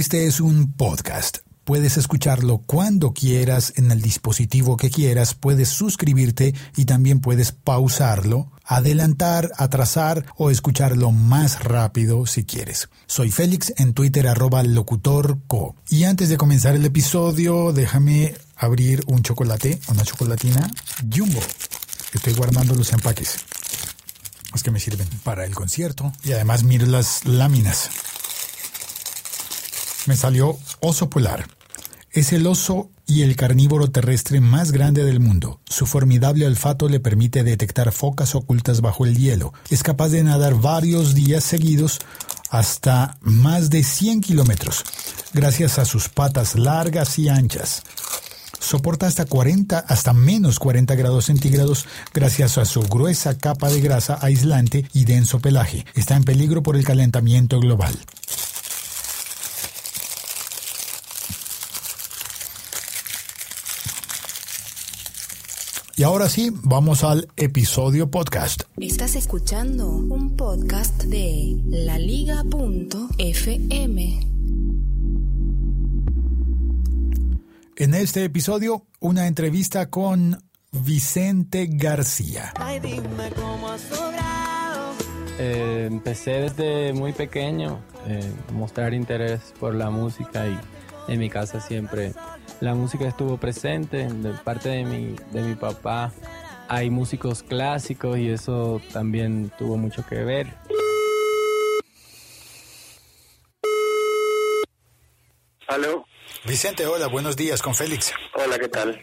Este es un podcast. Puedes escucharlo cuando quieras, en el dispositivo que quieras, puedes suscribirte y también puedes pausarlo, adelantar, atrasar o escucharlo más rápido si quieres. Soy Félix en Twitter arroba locutorco. Y antes de comenzar el episodio, déjame abrir un chocolate, una chocolatina Jumbo. Estoy guardando los empaques. Es que me sirven para el concierto. Y además miro las láminas. Me salió oso polar. Es el oso y el carnívoro terrestre más grande del mundo. Su formidable olfato le permite detectar focas ocultas bajo el hielo. Es capaz de nadar varios días seguidos hasta más de 100 kilómetros, gracias a sus patas largas y anchas. Soporta hasta 40, hasta menos 40 grados centígrados gracias a su gruesa capa de grasa aislante y denso pelaje. Está en peligro por el calentamiento global. Y ahora sí, vamos al episodio podcast. Estás escuchando un podcast de laliga.fm. En este episodio, una entrevista con Vicente García. Eh, empecé desde muy pequeño eh, mostrar interés por la música y en mi casa siempre la música estuvo presente de parte de mi, de mi papá. Hay músicos clásicos y eso también tuvo mucho que ver. ¿Aló? Vicente, hola, buenos días con Félix. Hola, ¿qué tal?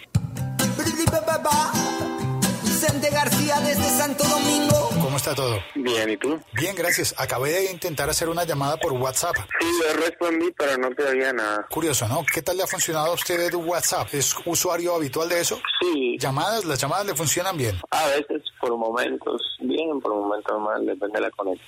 Vicente García desde Santo Domingo. ¿Cómo está todo? Bien, ¿y tú? Bien, gracias. Acabé de intentar hacer una llamada por WhatsApp. Sí, yo respondí, pero no te oía nada. Curioso, ¿no? ¿Qué tal le ha funcionado a usted WhatsApp? ¿Es usuario habitual de eso? Sí, ¿Llamadas? ¿Las llamadas le funcionan bien? a veces por momentos bien, por momentos mal, depende de la conexión.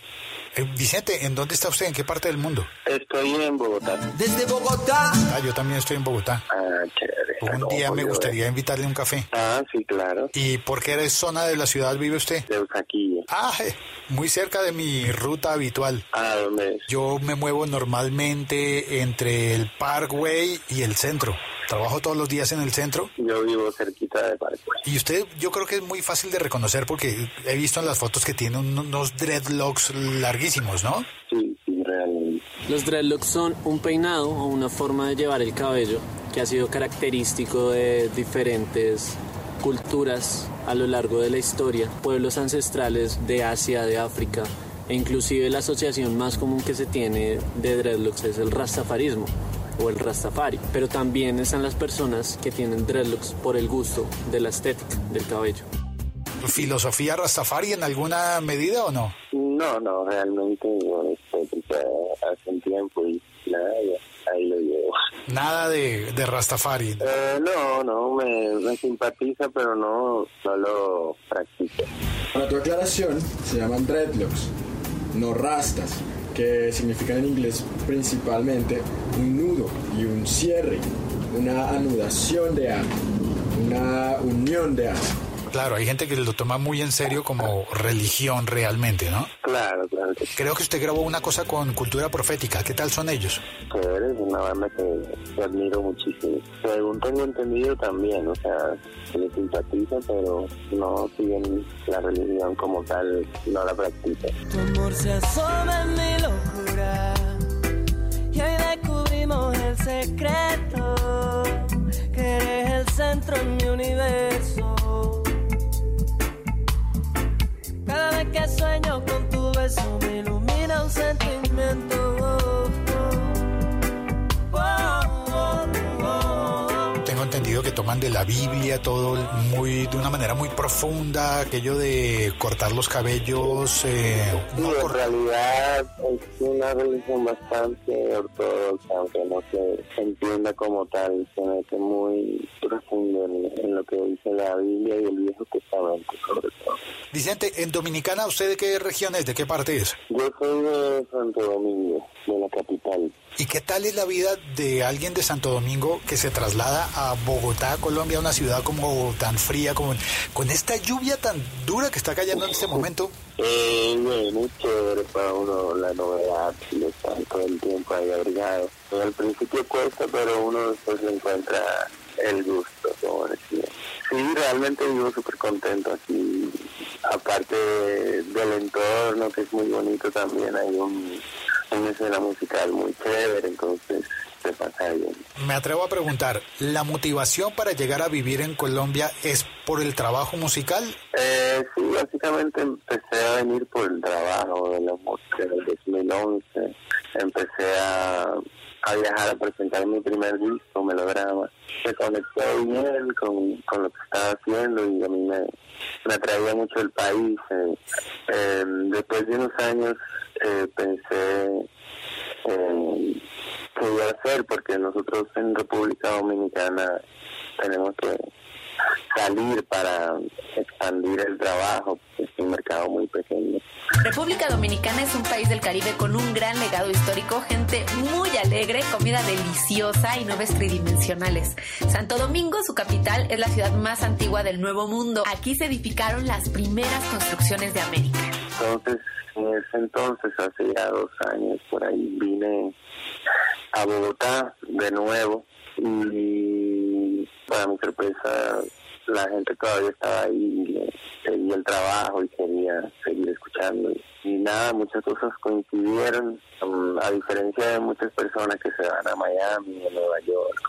Eh, Vicente, ¿en dónde está usted? ¿En qué parte del mundo? Estoy en Bogotá. Desde Bogotá. Ah, yo también estoy en Bogotá. Ah, chévere. Un día me gustaría invitarle un café. Ah, sí, claro. ¿Y por qué zona de la ciudad vive usted? De Usaquilla. Ah, eh, muy cerca de mi ruta habitual. Ah, ¿dónde es? Yo me muevo normalmente entre el Parkway y el centro. Trabajo todos los días en el centro. Yo vivo cerquita de Parque. Y usted, yo creo que es muy fácil de reconocer porque he visto en las fotos que tiene un- unos dreadlocks larguísimos, ¿no? Sí. Los dreadlocks son un peinado o una forma de llevar el cabello que ha sido característico de diferentes culturas a lo largo de la historia, pueblos ancestrales de Asia, de África, e inclusive la asociación más común que se tiene de dreadlocks es el rastafarismo o el rastafari, pero también están las personas que tienen dreadlocks por el gusto de la estética del cabello. ¿Filosofía Rastafari en alguna medida o no? No, no, realmente hace un tiempo y nada, ya, ahí lo llevo. Nada de, de Rastafari. Eh, no, no, me, me simpatiza, pero no, no lo practico. Para tu aclaración, se llaman dreadlocks, no rastas, que significan en inglés principalmente un nudo y un cierre, una anudación de algo, una unión de algo. Claro, hay gente que lo toma muy en serio como religión realmente, ¿no? Claro, claro que sí. Creo que usted grabó una cosa con Cultura Profética. ¿Qué tal son ellos? Chévere, es una banda que, que admiro muchísimo. Según tengo entendido también, o sea, se le simpatiza, pero no siguen la religión como tal, no la practican. Tu amor se asoma en mi locura y hoy descubrimos el secreto que eres el centro en mi universo. Toman de la Biblia todo muy de una manera muy profunda, aquello de cortar los cabellos, eh, Sí, no en cor- realidad es una religión bastante ortodoxa, aunque no se entienda como tal, se mete muy profundo en, en lo que dice la Biblia y el Viejo Testamento, sobre todo. Vicente, en Dominicana, ¿usted de qué región es? ¿De qué parte es? Yo soy de Santo Domingo, de la capital. ¿Y qué tal es la vida de alguien de Santo Domingo que se traslada a Bogotá, Colombia, una ciudad como tan fría, como con esta lluvia tan dura que está cayendo en este momento? Eh, bueno, chévere para uno la novedad de estar todo el tiempo ahí abrigado. Al principio cuesta, pero uno después encuentra el gusto, como decía. Sí, realmente vivo súper contento aquí. Aparte del entorno, que es muy bonito también, hay un, una escena musical muy chévere, entonces se pasa bien. Me atrevo a preguntar, ¿la motivación para llegar a vivir en Colombia es por el trabajo musical? Eh, sí, básicamente empecé a venir por el trabajo de la música en el 2011. Empecé a a viajar a presentar mi primer disco, Melodrama. Se conectó bien con, con lo que estaba haciendo y a mí me, me atraía mucho el país. Eh, eh, después de unos años eh, pensé eh, qué iba a hacer porque nosotros en República Dominicana tenemos que salir para expandir el trabajo, es un mercado muy pequeño. República Dominicana es un país del Caribe con un gran legado histórico, gente muy alegre, comida deliciosa y nubes tridimensionales. Santo Domingo, su capital, es la ciudad más antigua del Nuevo Mundo. Aquí se edificaron las primeras construcciones de América. Entonces, en ese entonces, hace ya dos años, por ahí vine a Bogotá de nuevo y para mi sorpresa la gente todavía estaba ahí, seguía el trabajo y quería seguir escuchando. Y nada, muchas cosas coincidieron, um, a diferencia de muchas personas que se van a Miami, a Nueva York,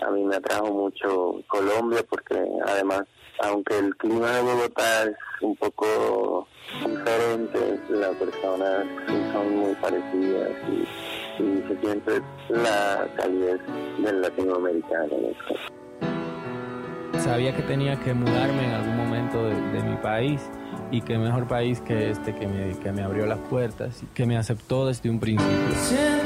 a, a mí me atrajo mucho Colombia porque además, aunque el clima de Bogotá es un poco diferente, las personas son muy parecidas y, y se siente la calidez del latinoamericano. ¿no? Sabía que tenía que mudarme en algún momento de, mi país y qué mejor país que este que me, que me abrió las puertas y que me aceptó desde un principio.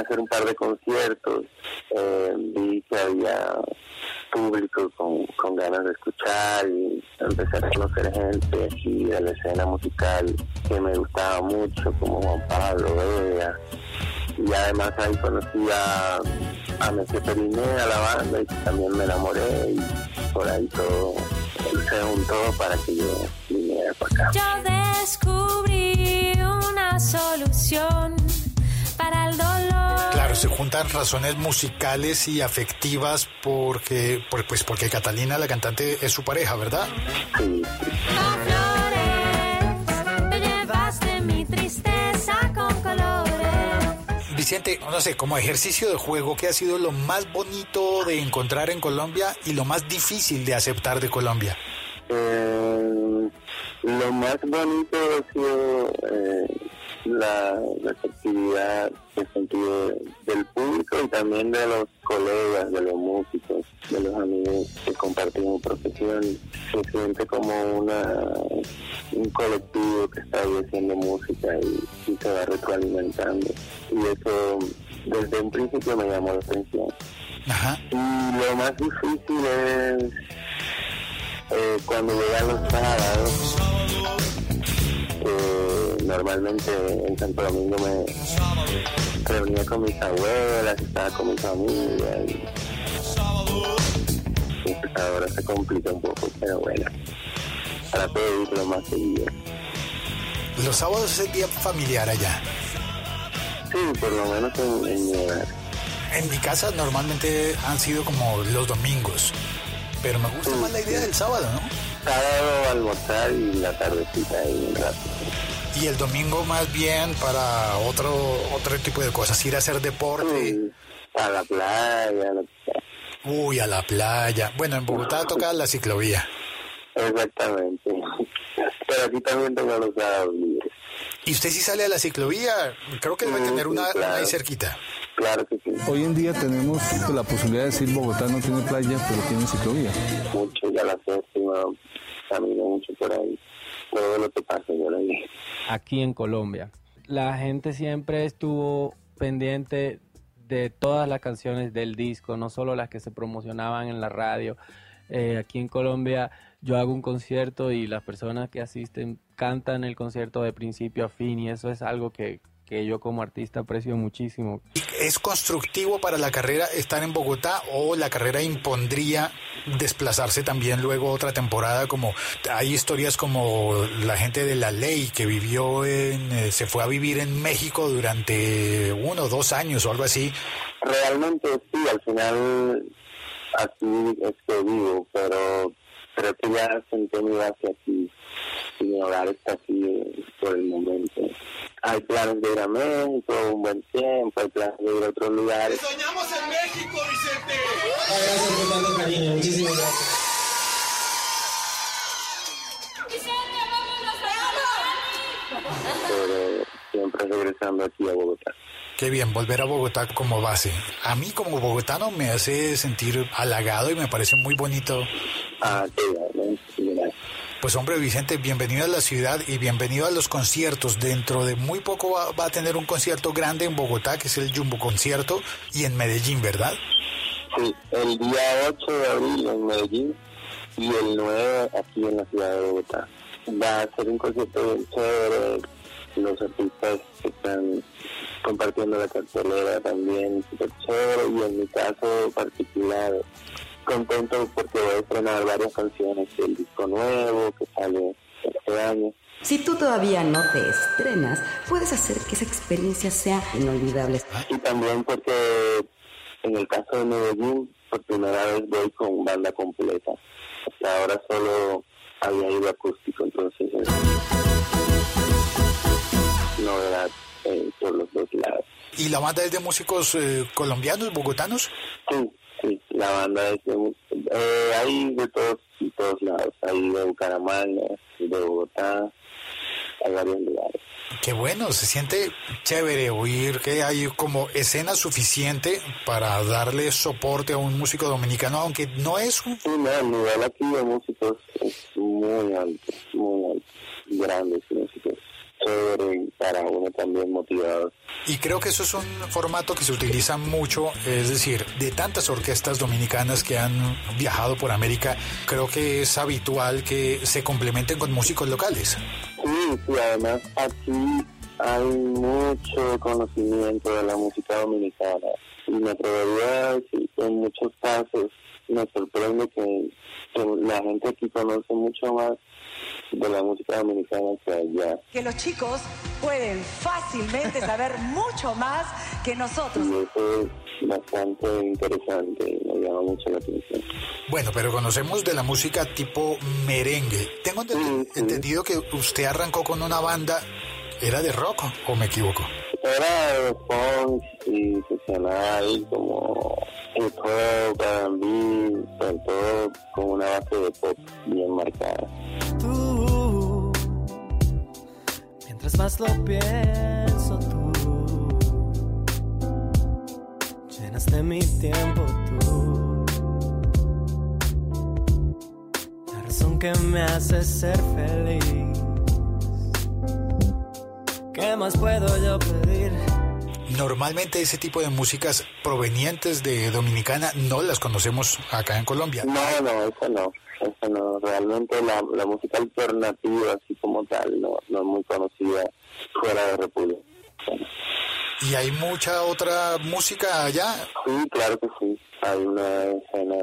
Hacer un par de conciertos, eh, vi que había público con, ganas de escuchar y empecé a conocer gente aquí de la escena musical que me gustaba mucho, como Juan Pablo Vega. Y además ahí conocí a, a Messi Periné, a la banda, y también me enamoré y por ahí todo se juntó para que yo viniera para acá. Yo descubrí una solución para el dolor. Claro, se juntan razones musicales y afectivas porque, por- pues porque Catalina, la cantante, es su pareja, ¿verdad? Sí, Con flores, te llevaste mi tristeza con colores. Vicente, no sé, como ejercicio de juego, ¿qué ha sido lo más bonito de encontrar en Colombia y lo más difícil de aceptar de Colombia? Eh, lo más bonito ha sido eh, la receptividad he sentido del público y también de los colegas, de los músicos, de los amigos que compartimos profesión. Se siente como una un colectivo que está haciendo música y, y se va retroalimentando. Y eso desde un principio me llamó la atención. Ajá. Y lo más difícil es eh, cuando llegan los sábados, que normalmente en Santo Domingo me reunía con mis abuelas, estaba con mi familia y ahora se complica un poco, pero bueno, trato de ir lo más seguido. Los sábados es el día familiar allá. Sí, por lo menos en, en mi hogar. En mi casa normalmente han sido como los domingos, pero me gusta más la idea del sábado, ¿no? Sábado almorzar y la tardecita ahí un rato. Y el domingo más bien para otro otro tipo de cosas, ir a hacer deporte. Sí, a la playa, que sea. Uy, a la playa. Bueno, en Bogotá toca la ciclovía. Exactamente. Pero aquí también tengo los sábados libres. ¿Y usted si sale a la ciclovía? Creo que debe Sí, tener una, sí, claro. una ahí cerquita. Claro que sí. Hoy en día tenemos la posibilidad de decir Bogotá no tiene playa, pero tiene ciclovía. Mucho, ya la séptima, camino mucho por ahí. Todo lo que pasa yo lo vi. Aquí en Colombia, la gente siempre estuvo pendiente de todas las canciones del disco, no solo las que se promocionaban en la radio. Eh, aquí en Colombia yo hago un concierto y las personas que asisten cantan el concierto de principio a fin y eso es algo que, que yo como artista aprecio muchísimo. ¿Es constructivo para la carrera estar en Bogotá o la carrera impondría desplazarse también luego otra temporada? Como hay historias como la gente de la ley que vivió en, eh, se fue a vivir en México durante uno o dos años o algo así. Realmente sí, al final así es que vivo, pero creo que ya sentí mi base aquí. Hogar está aquí eh, por el momento. Hay planes de ir a México, un buen tiempo, hay planes de ir a otros lugares. ¡Soñamos en México, Vicente! Gracias por tanto cariño, muchísimas gracias. pero siempre regresando aquí a Bogotá. Qué bien, volver a Bogotá como base. A mí como bogotano me hace sentir halagado y me parece muy bonito. Ah, qué gracias. Pues hombre Vicente, bienvenido a la ciudad y bienvenido a los conciertos. Dentro de muy poco va, va a tener un concierto grande en Bogotá, que es el Jumbo Concierto, y en Medellín, ¿verdad? Sí, el día 8 de abril en Medellín y el 9 aquí en la ciudad de Bogotá. Va a ser un concierto bien chévere, los artistas que están compartiendo la cartelera también súper chévere y en mi caso particular contento porque voy a estrenar varias canciones del disco nuevo que sale este año. Si tú todavía no te estrenas, puedes hacer que esa experiencia sea inolvidable. Y también porque en el caso de Medellín, por primera vez voy con banda completa. Hasta ahora solo había ido acústico, entonces es novedad eh, por los dos lados. ¿Y la banda es de músicos eh, colombianos, bogotanos? Sí, sí, la banda es de, eh, hay de todos, de todos lados, hay de Bucaramanga, de Bogotá, hay varios lugares. Qué bueno, se siente chévere oír que hay como escena suficiente para darle soporte a un músico dominicano, aunque no es un... Sí, no, el nivel aquí de músicos es muy alto, muy alto, grandes músicos, chévere y para uno también motivado. Y creo que eso es un formato que se utiliza mucho, es decir, de tantas orquestas dominicanas que han viajado por América, creo que es habitual que se complementen con músicos locales. Sí, sí, además aquí hay mucho conocimiento de la música dominicana y me atrevería a decir que en muchos casos me sorprende que, que la gente aquí conoce mucho más de la música dominicana que allá. que los chicos pueden fácilmente saber mucho más que nosotros. Y eso es bastante interesante me llama mucho la atención. Bueno, pero conocemos de la música tipo merengue. Tengo ente- entendido que usted arrancó con una banda, ¿era de rock o me equivoco? Era funk sesional, como hip hop, R&B, todo con una base de pop bien marcada. tú. Mientras más lo pienso tú, llenas de mi tiempo tú. La razón que me hace ser feliz. ¿Qué más puedo yo pedir? Normalmente ese tipo de músicas provenientes de Dominicana no las conocemos acá en Colombia. No, no, eso no. Eso no. Realmente la, la música alternativa, así como tal, no, no es muy conocida fuera de República. ¿Y hay mucha otra música allá? Sí, claro que sí. Hay una escena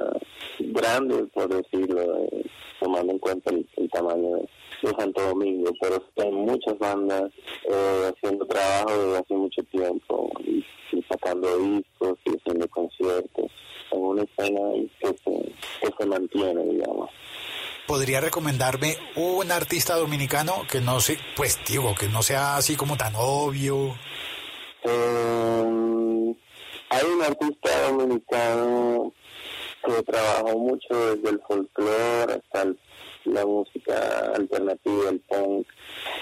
grande, por decirlo, eh, tomando en cuenta el, el tamaño de, de Santo Domingo, pero hay muchas bandas eh, haciendo trabajo desde hace mucho tiempo y, y sacando discos y haciendo conciertos. Es una escena que se, que se mantiene, digamos. ¿Podría recomendarme un artista dominicano que no sé, pues digo, que no sea así como tan obvio? Eh, hay un artista dominicano que trabajó mucho desde el folclore hasta el- la música alternativa, el punk,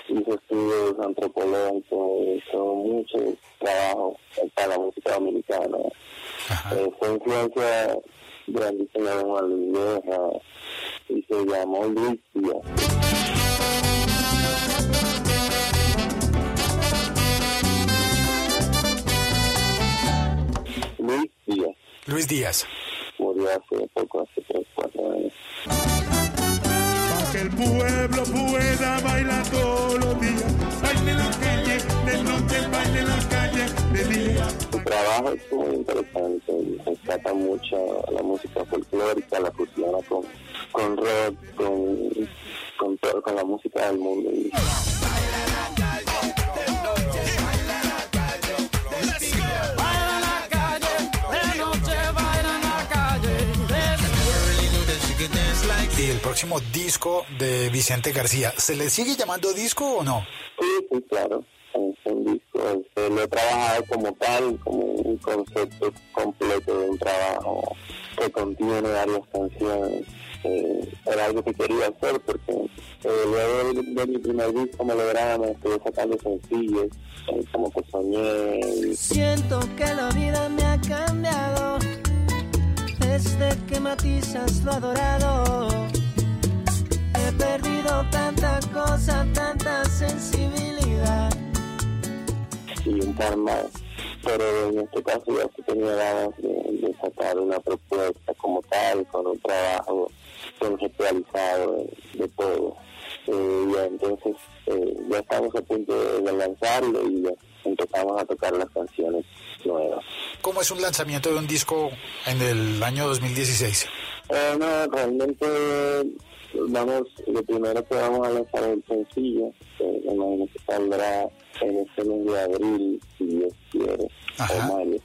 hizo estudios antropológicos, hizo mucho trabajo para la música dominicana. Eh, fue influencia grandísima de Juan Luis Guerra y se llamó Luis Díaz. Luis Díaz. Murió hace poco, hace tres, cuatro años. Para que el pueblo pueda bailar todos los días. Baile en la calle, de noche, baile en la calle, de día. Su trabajo es muy interesante, rescata mucho la música folclórica, la fusiona con, con rock, con, con, todo, con la música del mundo. Y, próximo disco de Vicente García, ¿se le sigue llamando disco o no? sí, sí, claro. Es un disco, este, lo he trabajado como tal, como un concepto completo de un trabajo que contiene varias canciones. Eh, era algo que quería hacer porque eh, luego de, de mi primer disco Melodrama estuve sacando sencillos eh, como que soñé y Siento que la vida me ha cambiado desde que matizas lo adorado. Perdido tanta cosa, tanta sensibilidad. y un par más. Pero en este caso ya se tenía ganas de, de sacar una propuesta como tal, con un trabajo conceptualizado de, de todo. Eh, ya entonces eh, ya estamos a punto de, de lanzarlo y ya empezamos a tocar las canciones nuevas. ¿Cómo es un lanzamiento de un disco en el año 2016? Eh, no, realmente vamos, lo primero que vamos a lanzar es el sencillo, que me imagino que saldrá en este mes de abril, si Dios quiere, o mayo.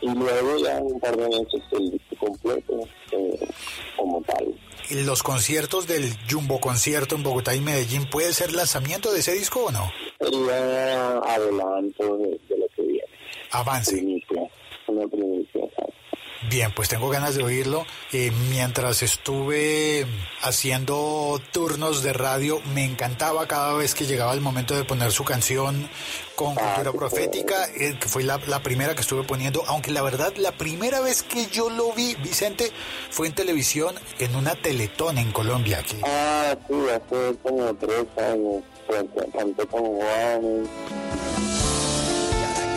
Y luego ya un par de meses el disco completo eh, como tal. ¿Y los conciertos del Jumbo Concierto en Bogotá y Medellín puede ser lanzamiento de ese disco o no? Sería adelanto de, de lo que viene. Avance. Primicia, una primicia, ¿sabes? Bien, pues tengo ganas de oírlo. Eh, mientras estuve haciendo turnos de radio, me encantaba cada vez que llegaba el momento de poner su canción con cultura profética, eh, que fue la, la primera que estuve poniendo, aunque la verdad, la primera vez que yo lo vi, Vicente, fue en televisión en una teletón en Colombia. Ah, sí, hace como tres años, canté- canté con Juan.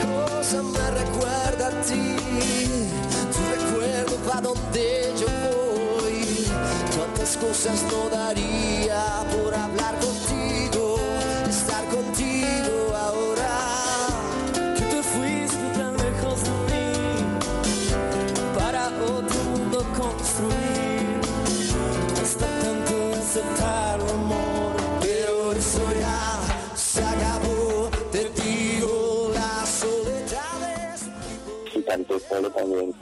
cosa me recuerda a ti. Va donde yo voy. Cuántas cosas no daría por hablar contigo, estar contigo ahora. Que te fuiste tan lejos de mí para otro mundo construir. Hasta tanto aceptar amor, pero eso ya se acabó. Te digo, la soledad es y canté solo también.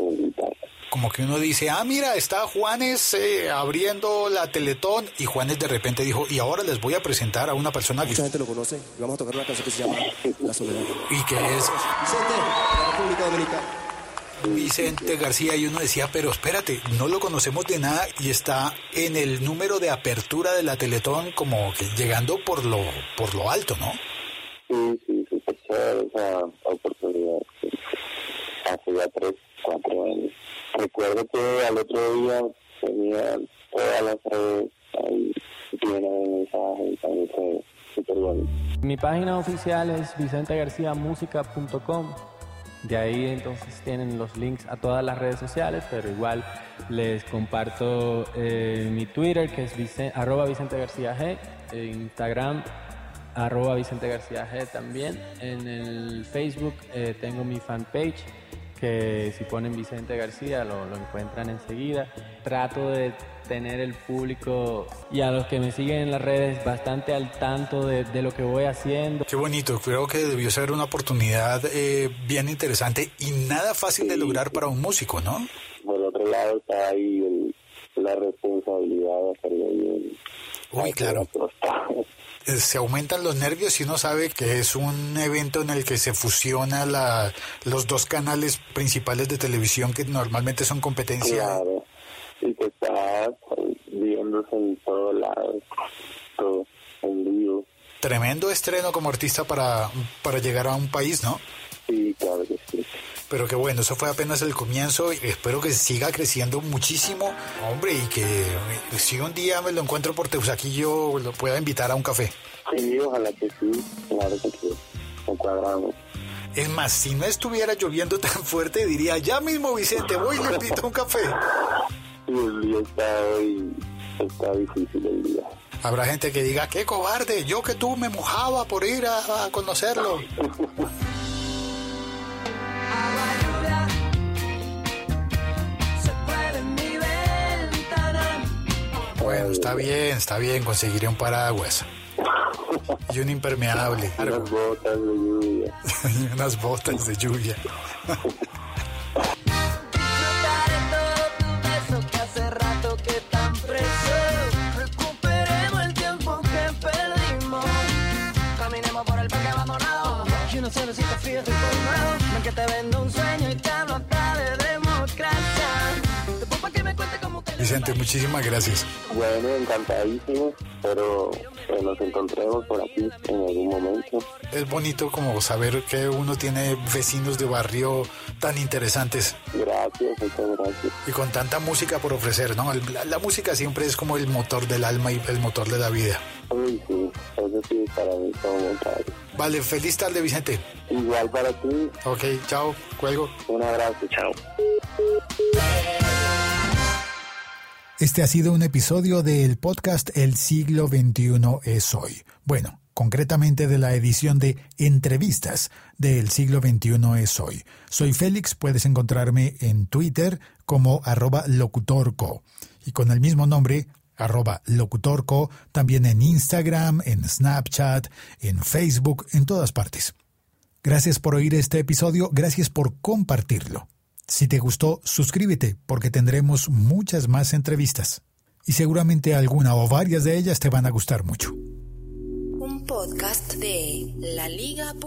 Como que uno dice, ah, mira, está Juanes eh, abriendo la teletón, y Juanes de repente dijo, y ahora les voy a presentar a una persona que... Mucha gente lo conoce y vamos a tocar una canción que se llama La Soledad. Y que es Vicente, de la República Dominicana. Vicente García y uno decía, pero espérate, no lo conocemos de nada y está en el número de apertura de la Teletón como que llegando por lo por lo alto, ¿no? Sí, sí, chévere esa oportunidad. sí. Hace ya tres, cuatro años. Recuerdo que al otro día tenía todas las redes ahí llenas de mensajes también fue súper bonito. Mi página oficial es vicentegarciamusica.com. De ahí entonces tienen los links a todas las redes sociales, pero igual les comparto eh, mi Twitter que es vicen- arroba Vicente García G, e Instagram arroba Vicente García G también. En el Facebook eh, tengo mi fanpage que si ponen Vicente García lo, lo encuentran enseguida. Trato de tener el público y a los que me siguen en las redes bastante al tanto de, de lo que voy haciendo. Qué bonito, creo que debió ser una oportunidad eh, bien interesante y nada fácil de lograr para un músico, ¿no? Por otro lado está ahí el- la responsabilidad de hacerlo bien. Uy, claro. Eh, Se aumentan los nervios y uno sabe que es un evento en el que se fusiona la, los dos canales principales de televisión que normalmente son competencia. Claro. Y que está viéndose en todos lados, todo en vivo. Tremendo estreno como artista para, para llegar a un país, ¿no? Sí, claro que sí. Pero que bueno, eso fue apenas el comienzo y espero que siga creciendo muchísimo, hombre, y que eh, si un día me lo encuentro por Teusaquillo lo pueda invitar a un café. Sí, ojalá que sí, claro que sí. Cuadramos. Es más, si no estuviera lloviendo tan fuerte, diría, ya mismo Vicente, voy y le invito un café. Y el día está hoy, está difícil el día. Habrá gente que diga, qué cobarde, yo que tú me mojaba por ir a, a conocerlo. Bueno, está bien, está bien, conseguiré un paraguas. Y un impermeable. Unas botas de lluvia. y unas botas de lluvia. Por el parque abandonado. Y unos cielecitos fríos y formados. Ven que te vendo un sueño y te hablo Vicente, muchísimas gracias. Bueno, encantadísimo, pero que nos encontremos por aquí en algún momento. Es bonito como saber que uno tiene vecinos de barrio tan interesantes Gracias, muchas gracias. y con tanta música por ofrecer, ¿no? La, la música siempre es como el motor del alma y el motor de la vida. Uy, sí, eso sí, para mí tal. Vale, feliz tarde, Vicente. Igual para ti. Ok, chao, cuelgo. Un abrazo, chao. Este ha sido un episodio del podcast El siglo XXI es hoy. Bueno, concretamente de la edición de Entrevistas del siglo XXI es hoy. Soy Félix, puedes encontrarme en Twitter como arroba locutorco y con el mismo nombre arroba locutorco, también en Instagram, en Snapchat, en Facebook, en todas partes. Gracias por oír este episodio, gracias por compartirlo. Si te gustó, suscríbete porque tendremos muchas más entrevistas. Y seguramente alguna o varias de ellas te van a gustar mucho. Un podcast de laliga.fm.